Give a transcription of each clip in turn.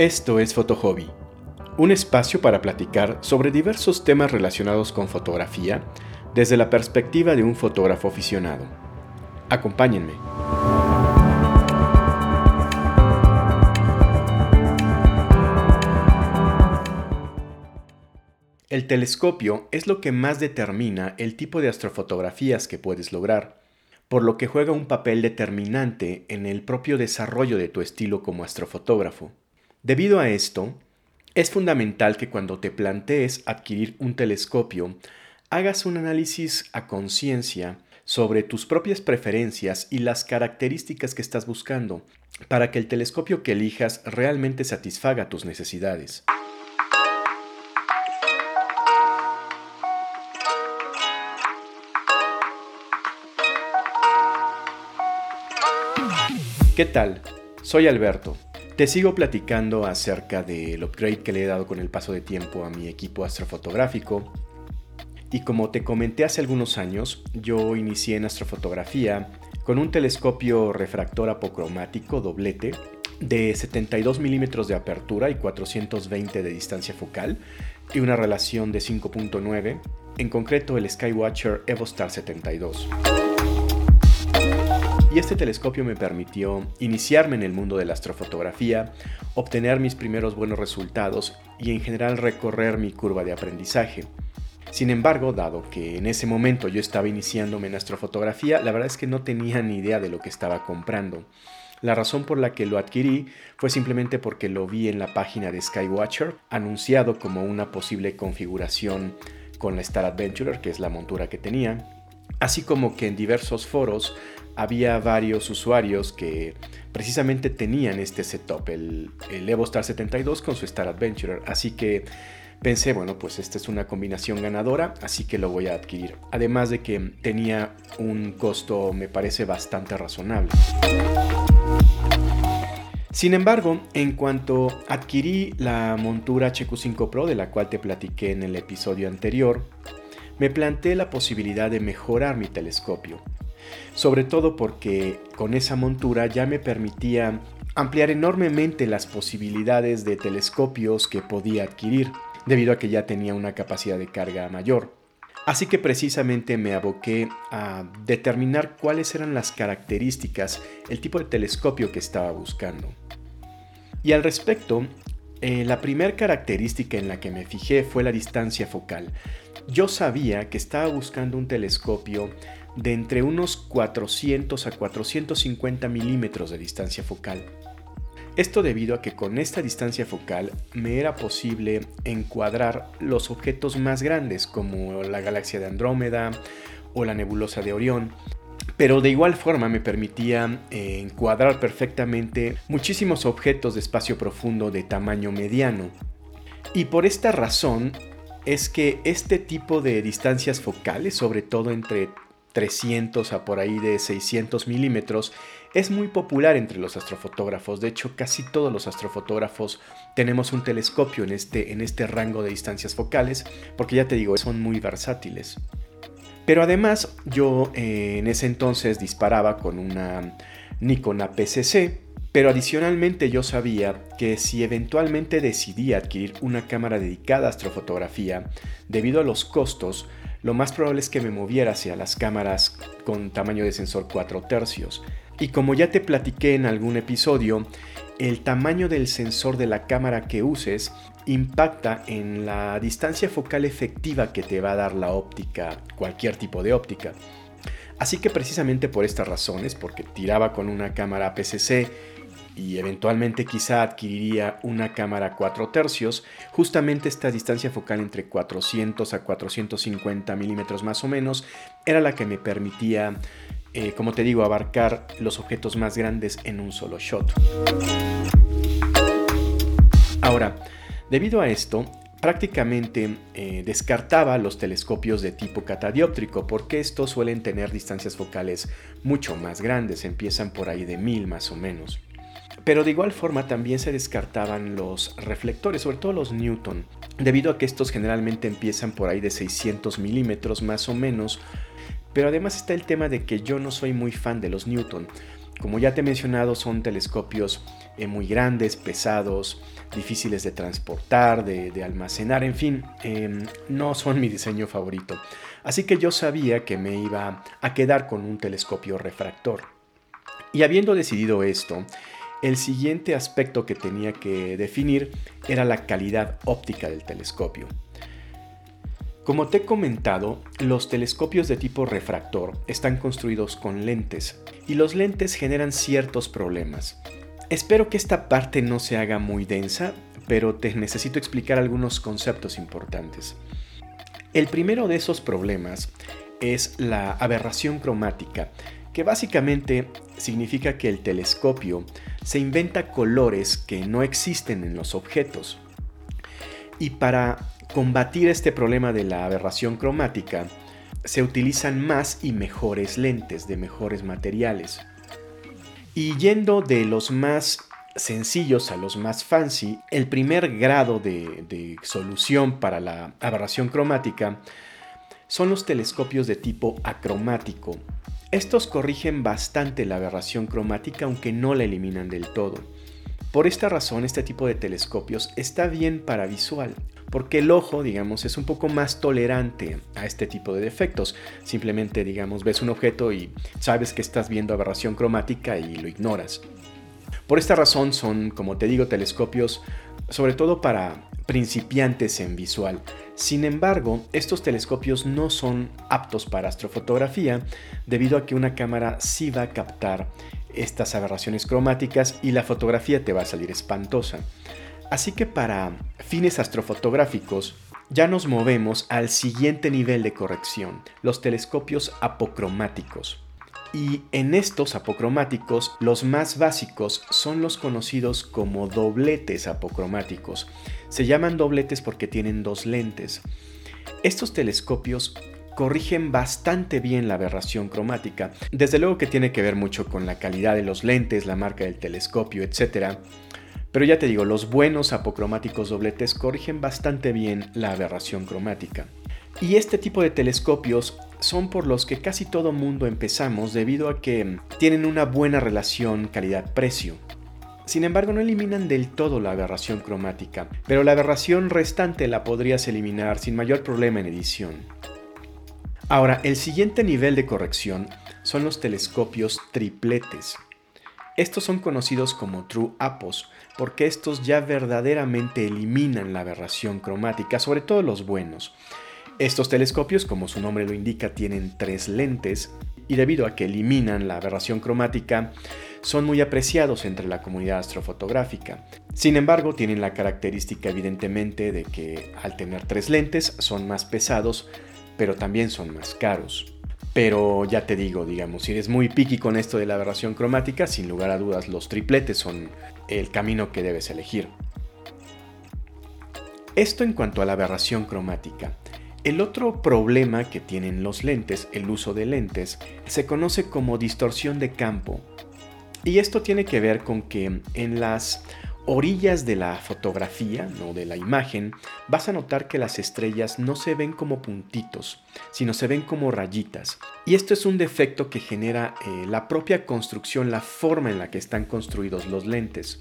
Esto es Fotohobby, un espacio para platicar sobre diversos temas relacionados con fotografía desde la perspectiva de un fotógrafo aficionado. Acompáñenme. El telescopio es lo que más determina el tipo de astrofotografías que puedes lograr, por lo que juega un papel determinante en el propio desarrollo de tu estilo como astrofotógrafo. Debido a esto, es fundamental que cuando te plantees adquirir un telescopio, hagas un análisis a conciencia sobre tus propias preferencias y las características que estás buscando, para que el telescopio que elijas realmente satisfaga tus necesidades. ¿Qué tal? Soy Alberto te sigo platicando acerca del upgrade que le he dado con el paso de tiempo a mi equipo astrofotográfico. Y como te comenté hace algunos años, yo inicié en astrofotografía con un telescopio refractor apocromático doblete de 72 milímetros de apertura y 420 de distancia focal y una relación de 5.9, en concreto el Skywatcher EvoStar 72 y este telescopio me permitió iniciarme en el mundo de la astrofotografía, obtener mis primeros buenos resultados y en general recorrer mi curva de aprendizaje. Sin embargo, dado que en ese momento yo estaba iniciándome en astrofotografía, la verdad es que no tenía ni idea de lo que estaba comprando. La razón por la que lo adquirí fue simplemente porque lo vi en la página de Skywatcher, anunciado como una posible configuración con la Star Adventurer, que es la montura que tenía, así como que en diversos foros había varios usuarios que precisamente tenían este setup, el, el EvoStar 72 con su Star Adventurer. Así que pensé, bueno, pues esta es una combinación ganadora, así que lo voy a adquirir. Además de que tenía un costo, me parece, bastante razonable. Sin embargo, en cuanto adquirí la montura HQ5 Pro, de la cual te platiqué en el episodio anterior, me planteé la posibilidad de mejorar mi telescopio sobre todo porque con esa montura ya me permitía ampliar enormemente las posibilidades de telescopios que podía adquirir, debido a que ya tenía una capacidad de carga mayor. Así que precisamente me aboqué a determinar cuáles eran las características, el tipo de telescopio que estaba buscando. Y al respecto, eh, la primera característica en la que me fijé fue la distancia focal. Yo sabía que estaba buscando un telescopio de entre unos 400 a 450 milímetros de distancia focal. Esto debido a que con esta distancia focal me era posible encuadrar los objetos más grandes como la galaxia de Andrómeda o la nebulosa de Orión, pero de igual forma me permitía eh, encuadrar perfectamente muchísimos objetos de espacio profundo de tamaño mediano. Y por esta razón es que este tipo de distancias focales, sobre todo entre 300 a por ahí de 600 milímetros, es muy popular entre los astrofotógrafos. De hecho, casi todos los astrofotógrafos tenemos un telescopio en este, en este rango de distancias focales, porque ya te digo, son muy versátiles. Pero además, yo eh, en ese entonces disparaba con una Nikon APC-C, pero adicionalmente yo sabía que si eventualmente decidía adquirir una cámara dedicada a astrofotografía, debido a los costos, lo más probable es que me moviera hacia las cámaras con tamaño de sensor 4 tercios. Y como ya te platiqué en algún episodio, el tamaño del sensor de la cámara que uses impacta en la distancia focal efectiva que te va a dar la óptica, cualquier tipo de óptica. Así que precisamente por estas razones, porque tiraba con una cámara PCC y eventualmente quizá adquiriría una cámara 4 tercios, justamente esta distancia focal entre 400 a 450 milímetros más o menos era la que me permitía, eh, como te digo, abarcar los objetos más grandes en un solo shot. Ahora, debido a esto, prácticamente eh, descartaba los telescopios de tipo catadióptrico porque estos suelen tener distancias focales mucho más grandes, empiezan por ahí de mil más o menos. Pero de igual forma también se descartaban los reflectores, sobre todo los Newton, debido a que estos generalmente empiezan por ahí de 600 milímetros más o menos. Pero además está el tema de que yo no soy muy fan de los Newton. como ya te he mencionado, son telescopios eh, muy grandes, pesados, difíciles de transportar, de, almacenar, en fin, em, no son mi diseño favorito. Así que yo sabía que me iba a quedar con un telescopio refractor. Y habiendo decidido esto, el siguiente aspecto que tenía que definir era la calidad óptica del telescopio. Como te he comentado, los telescopios de tipo refractor están construidos con lentes y los lentes generan ciertos problemas. Espero que esta parte no se haga muy densa, pero te necesito explicar algunos conceptos importantes. El primero de esos problemas es la aberración cromática, que básicamente significa que el telescopio se inventa colores que no existen en los objetos. Y para combatir este problema de la aberración cromática, se utilizan más y mejores lentes de mejores materiales. Y yendo de los más sencillos a los más fancy, el primer grado de, solución para la aberración cromática son los telescopios de tipo acromático. Estos corrigen bastante la aberración cromática aunque no la eliminan del todo. Por esta razón este tipo de telescopios está bien para visual, porque el ojo, digamos, es un poco más tolerante a este tipo de defectos. Simplemente, digamos, ves un objeto y sabes que estás viendo aberración cromática y lo ignoras. Por esta razón son, como te digo, telescopios sobre todo para principiantes en visual. Sin embargo, estos telescopios no son aptos para astrofotografía debido a que una cámara sí va a captar estas aberraciones cromáticas y la fotografía te va a salir espantosa. Así que para fines astrofotográficos ya nos movemos al siguiente nivel de corrección, los telescopios apocromáticos. Y en estos apocromáticos, los más básicos son los conocidos como dobletes apocromáticos. Se llaman dobletes porque tienen dos lentes. Estos telescopios corrigen bastante bien la aberración cromática. Desde luego que tiene que ver mucho con la calidad de los lentes, la marca del telescopio, etc. Pero ya te digo, los buenos apocromáticos dobletes corrigen bastante bien la aberración cromática. Y este tipo de telescopios son por los que casi todo mundo empezamos debido a que tienen una buena relación calidad-precio. Sin embargo, no eliminan del todo la aberración cromática, pero la aberración restante la podrías eliminar sin mayor problema en edición. Ahora, el siguiente nivel de corrección son los telescopios tripletes. Estos son conocidos como True Apos porque estos ya verdaderamente eliminan la aberración cromática, sobre todo los buenos. Estos telescopios, como su nombre lo indica, tienen tres lentes y debido a que eliminan la aberración cromática, son muy apreciados entre la comunidad astrofotográfica. Sin embargo, tienen la característica evidentemente de que al tener tres lentes son más pesados, pero también son más caros. Pero ya te digo, digamos, si eres muy picky con esto de la aberración cromática, sin lugar a dudas los tripletes son el camino que debes elegir. Esto en cuanto a la aberración cromática. El otro problema que tienen los lentes, el uso de lentes, se conoce como distorsión de campo. Y esto tiene que ver con que en las orillas de la fotografía, no de la imagen, vas a notar que las estrellas no se ven como puntitos, sino se ven como rayitas. Y esto es un defecto que genera eh, la propia construcción, la forma en la que están construidos los lentes.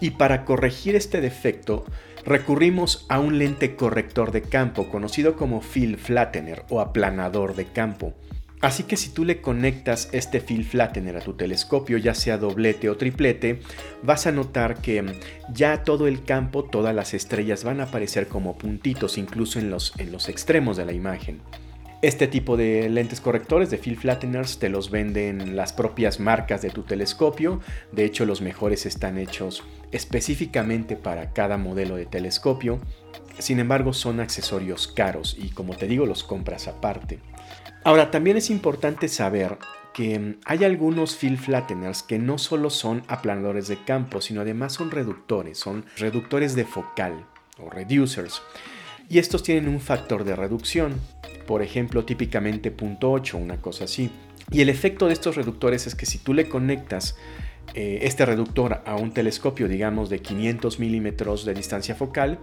Y para corregir este defecto, recurrimos a un lente corrector de campo conocido como fill flattener o aplanador de campo. Así que si tú le conectas este fill flattener a tu telescopio, ya sea doblete o triplete, vas a notar que ya todo el campo, todas las estrellas van a aparecer como puntitos, incluso en los, en los extremos de la imagen. Este tipo de lentes correctores de fill flatteners te los venden las propias marcas de tu telescopio. De hecho, los mejores están hechos específicamente para cada modelo de telescopio. Sin embargo, son accesorios caros y como te digo, los compras aparte. Ahora, también es importante saber que hay algunos fill flatteners que no solo son aplanadores de campo, sino además son reductores, son reductores de focal o reducers. Y estos tienen un factor de reducción por ejemplo típicamente .8, una cosa así. Y el efecto de estos reductores es que si tú le conectas eh, este reductor a un telescopio, digamos, de 500 milímetros de distancia focal,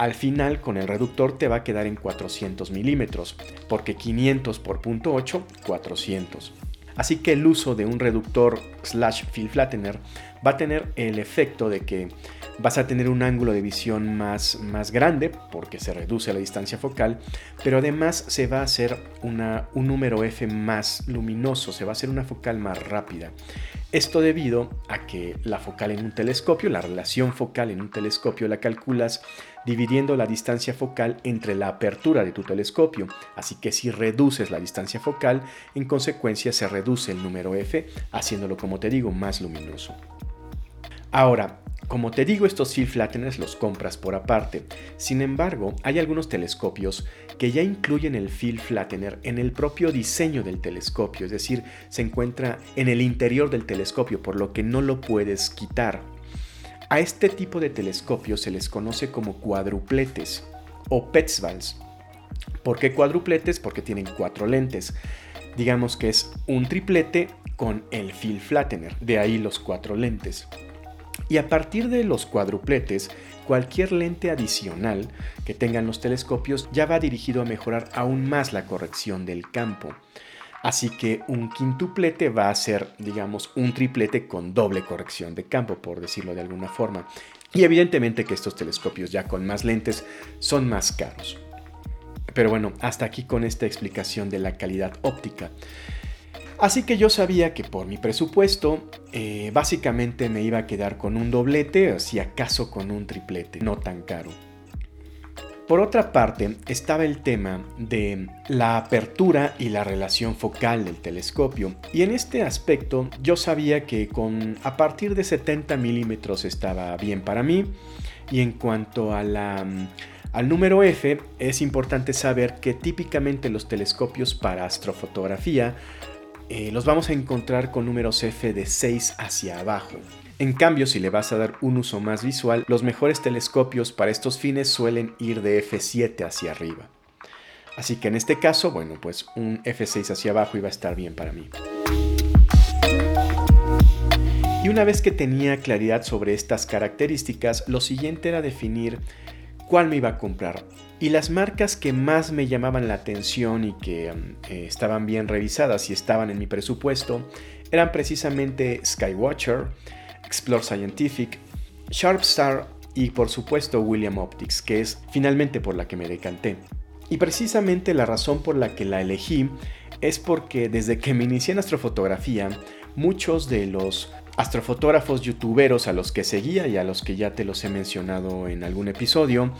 al final con el reductor te va a quedar en 400 milímetros, porque 500 por .8, 400. Así que el uso de un reductor slash field flattener va a tener el efecto de que vas a tener un ángulo de visión más, más grande porque se reduce la distancia focal, pero además se va a hacer una, un número f más luminoso, se va a hacer una focal más rápida. Esto debido a que la focal en un telescopio, la relación focal en un telescopio la calculas dividiendo la distancia focal entre la apertura de tu telescopio. Así que si reduces la distancia focal, en consecuencia se reduce el número f, haciéndolo como te digo más luminoso. Ahora, como te digo, estos field flatteners los compras por aparte. Sin embargo, hay algunos telescopios que ya incluyen el field flattener en el propio diseño del telescopio, es decir, se encuentra en el interior del telescopio, por lo que no lo puedes quitar. A este tipo de telescopios se les conoce como cuadrupletes o Petzvals. ¿Por qué cuadrupletes? Porque tienen cuatro lentes. Digamos que es un triplete con el field flattener, de ahí los cuatro lentes. Y a partir de los cuadrupletes, cualquier lente adicional que tengan los telescopios ya va dirigido a mejorar aún más la corrección del campo. Así que un quintuplete va a ser, digamos, un triplete con doble corrección de campo, por decirlo de alguna forma. Y evidentemente que estos telescopios ya con más lentes son más caros. Pero bueno, hasta aquí con esta explicación de la calidad óptica. Así que yo sabía que por mi presupuesto eh, básicamente me iba a quedar con un doblete, o si acaso con un triplete, no tan caro. Por otra parte, estaba el tema de la apertura y la relación focal del telescopio, y en este aspecto yo sabía que con a partir de 70 milímetros estaba bien para mí, y en cuanto a la, al número F, es importante saber que típicamente los telescopios para astrofotografía eh, los vamos a encontrar con números F de 6 hacia abajo. En cambio, si le vas a dar un uso más visual, los mejores telescopios para estos fines suelen ir de F7 hacia arriba. Así que en este caso, bueno, pues un F6 hacia abajo iba a estar bien para mí. Y una vez que tenía claridad sobre estas características, lo siguiente era definir cuál me iba a comprar. Y las marcas que más me llamaban la atención y que um, eh, estaban bien revisadas y estaban en mi presupuesto eran precisamente Skywatcher, Explore Scientific, Sharpstar y por supuesto William Optics, que es finalmente por la que me decanté. Y precisamente la razón por la que la elegí es porque desde que me inicié en astrofotografía, muchos de los astrofotógrafos youtuberos a los que seguía y a los que ya te los he mencionado en algún episodio,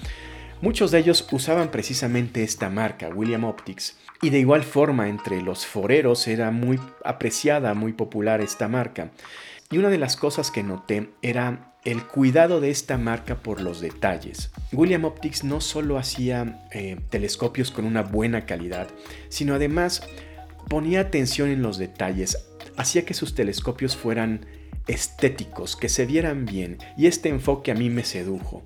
muchos de ellos usaban precisamente esta marca, William Optics, y de igual forma entre los foreros era muy apreciada, muy popular esta marca. Y una de las cosas que noté era el cuidado de esta marca por los detalles. William Optics no solo hacía eh, telescopios con una buena calidad, sino además ponía atención en los detalles, hacía que sus telescopios fueran estéticos, que se vieran bien, y este enfoque a mí me sedujo.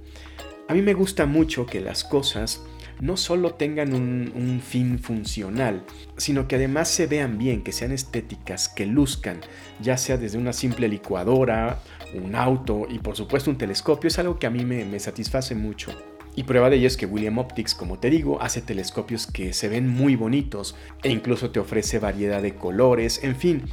A mí me gusta mucho que las cosas no solo tengan un, fin funcional, sino que además se vean bien, que sean estéticas, que luzcan, ya sea desde una simple licuadora, un auto y por supuesto un telescopio, es algo que a mí me, me satisface mucho. Y prueba de ello es que William Optics, como te digo, hace telescopios que se ven muy bonitos e incluso te ofrece variedad de colores, en fin,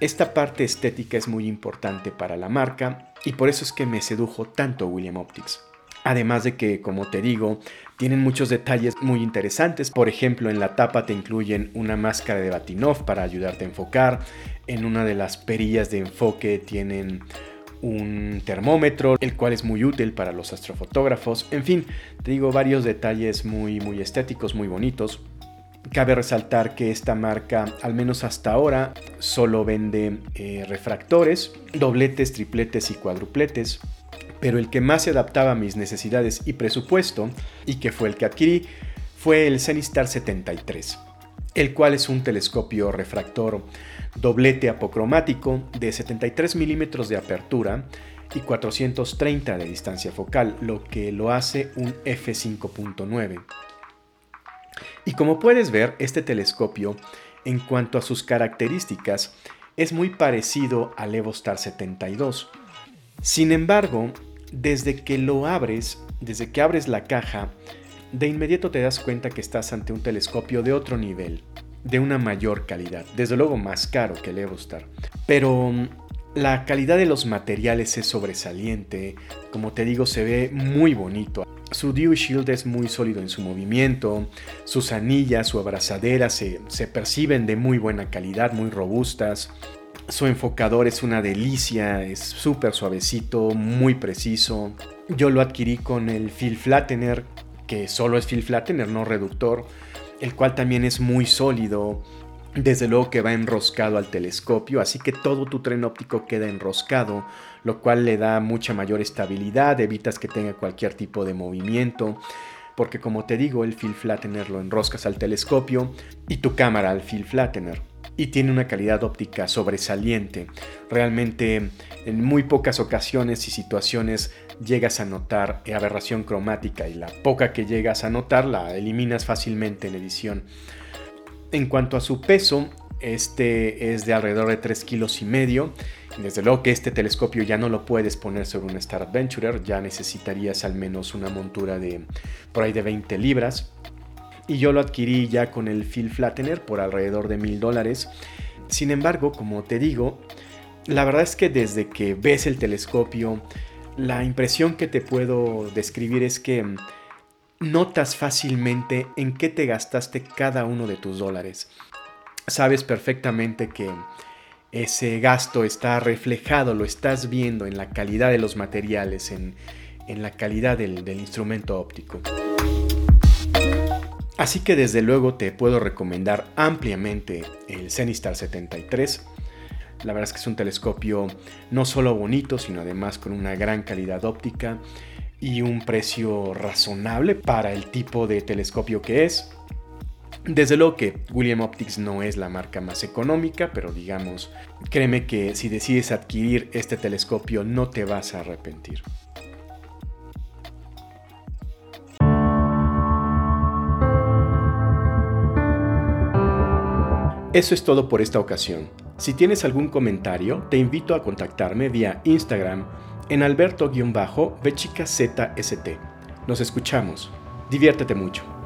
esta parte estética es muy importante para la marca y por eso es que me sedujo tanto William Optics. Además de que, como te digo, tienen muchos detalles muy interesantes. Por ejemplo, en la tapa te incluyen una máscara de Batinov para ayudarte a enfocar. En una de las perillas de enfoque tienen un termómetro, el cual es muy útil para los astrofotógrafos. En fin, te digo varios detalles muy muy estéticos, muy bonitos. Cabe resaltar que esta marca, al menos hasta ahora, solo vende eh, refractores, dobletes, tripletes y cuadrupletes, pero el que más se adaptaba a mis necesidades y presupuesto, y que fue el que adquirí, fue el Zenistar 73, el cual es un telescopio refractor doblete apocromático de 73 milímetros de apertura y 430 de distancia focal, lo que lo hace un f5.9. Y como puedes ver, este telescopio, en cuanto a sus características, es muy parecido al EvoStar 72. Sin embargo, desde que lo abres, desde que abres la caja, de inmediato te das cuenta que estás ante un telescopio de otro nivel. de una mayor calidad, desde luego más caro que el Evrostar. Pero mm, la calidad de los materiales es sobresaliente, como te digo se ve muy bonito. Su Dew Shield es muy sólido en su movimiento, sus anillas, su abrazadera se perciben de muy buena calidad, muy robustas. Su enfocador es una delicia, es súper suavecito, muy preciso. Yo lo adquirí con el Fill Flattener, que solo es Fill Flattener, no reductor, el cual también es muy sólido. Desde luego que va enroscado al telescopio, así que todo tu tren óptico queda enroscado, lo cual le da mucha mayor estabilidad, evitas que tenga cualquier tipo de movimiento, porque como te digo, el Fill Flattener lo enroscas al telescopio y tu cámara al Fill Flattener y tiene una calidad óptica sobresaliente. Realmente en muy pocas ocasiones y situaciones llegas a notar aberración cromática y la poca que llegas a notar la eliminas fácilmente en edición. En cuanto a su peso, este es de alrededor de 3 kilos y medio. Desde luego que este telescopio ya no lo puedes poner sobre un Star Adventurer, ya necesitarías al menos una montura de por ahí de 20 libras y yo lo adquirí ya con el Phil Flattener por alrededor de mil dólares. Sin embargo, como te digo, la verdad es que desde que ves el telescopio, la impresión que te puedo describir es que notas fácilmente en qué te gastaste cada uno de tus dólares. Sabes perfectamente que ese gasto está reflejado, lo estás viendo en la calidad de los materiales, en, la calidad del instrumento óptico. Así que desde luego te puedo recomendar ampliamente el Zenistar 73. La verdad es que es un telescopio no solo bonito, sino además con una gran calidad óptica y un precio razonable para el tipo de telescopio que es. Desde luego que William Optics no es la marca más económica, pero digamos, créeme que si decides adquirir este telescopio no te vas a arrepentir. Eso es todo por esta ocasión. Si tienes algún comentario, te invito a contactarme vía Instagram en alberto-bechicazst. Nos escuchamos. Diviértete mucho.